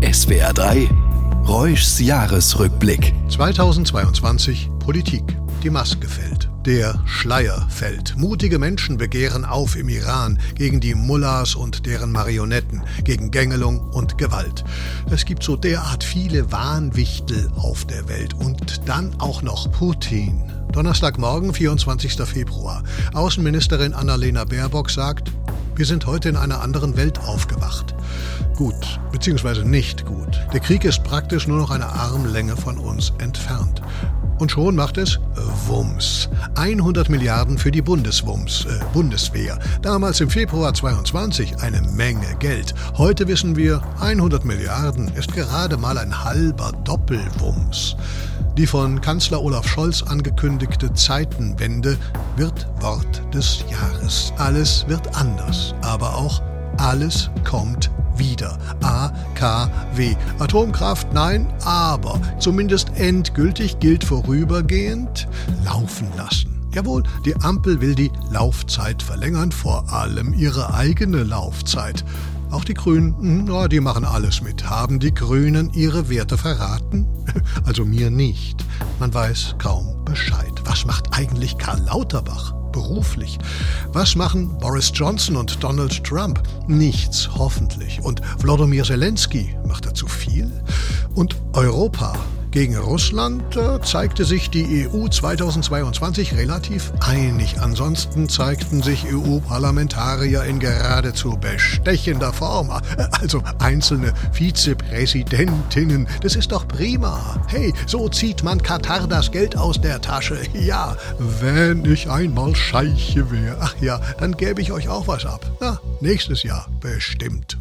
SWR 3 Reuschs Jahresrückblick. 2022 Politik. Die Maske fällt. Der Schleier fällt. Mutige Menschen begehren auf im Iran gegen die Mullahs und deren Marionetten, gegen Gängelung und Gewalt. Es gibt so derart viele Wahnwichtel auf der Welt und dann auch noch Putin. Donnerstagmorgen, 24. Februar. Außenministerin Annalena Baerbock sagt, wir sind heute in einer anderen Welt aufgewacht. Gut, beziehungsweise nicht gut. Der Krieg ist praktisch nur noch eine Armlänge von uns entfernt. Und schon macht es Wumms. 100 Milliarden für die Bundeswumms, äh, Bundeswehr. Damals im Februar 22 eine Menge Geld. Heute wissen wir, 100 Milliarden ist gerade mal ein halber Doppelwumms. Die von Kanzler Olaf Scholz angekündigte Zeitenwende wird Wort des Jahres. Alles wird anders, aber auch alles kommt wieder. A, K, W. Atomkraft, nein, aber zumindest endgültig gilt vorübergehend laufen lassen. Jawohl, die Ampel will die Laufzeit verlängern, vor allem ihre eigene Laufzeit. Auch die Grünen, ja, die machen alles mit. Haben die Grünen ihre Werte verraten? Also mir nicht. Man weiß kaum Bescheid. Was macht eigentlich Karl Lauterbach? beruflich. Was machen Boris Johnson und Donald Trump? Nichts, hoffentlich. Und Wladimir Zelensky, macht er zu viel? Und Europa? Gegen Russland äh, zeigte sich die EU 2022 relativ einig. Ansonsten zeigten sich EU-Parlamentarier in geradezu bestechender Form. Also einzelne Vizepräsidentinnen. Das ist doch prima. Hey, so zieht man Katar das Geld aus der Tasche. Ja, wenn ich einmal Scheiche wäre. Ach ja, dann gäbe ich euch auch was ab. Na, nächstes Jahr bestimmt.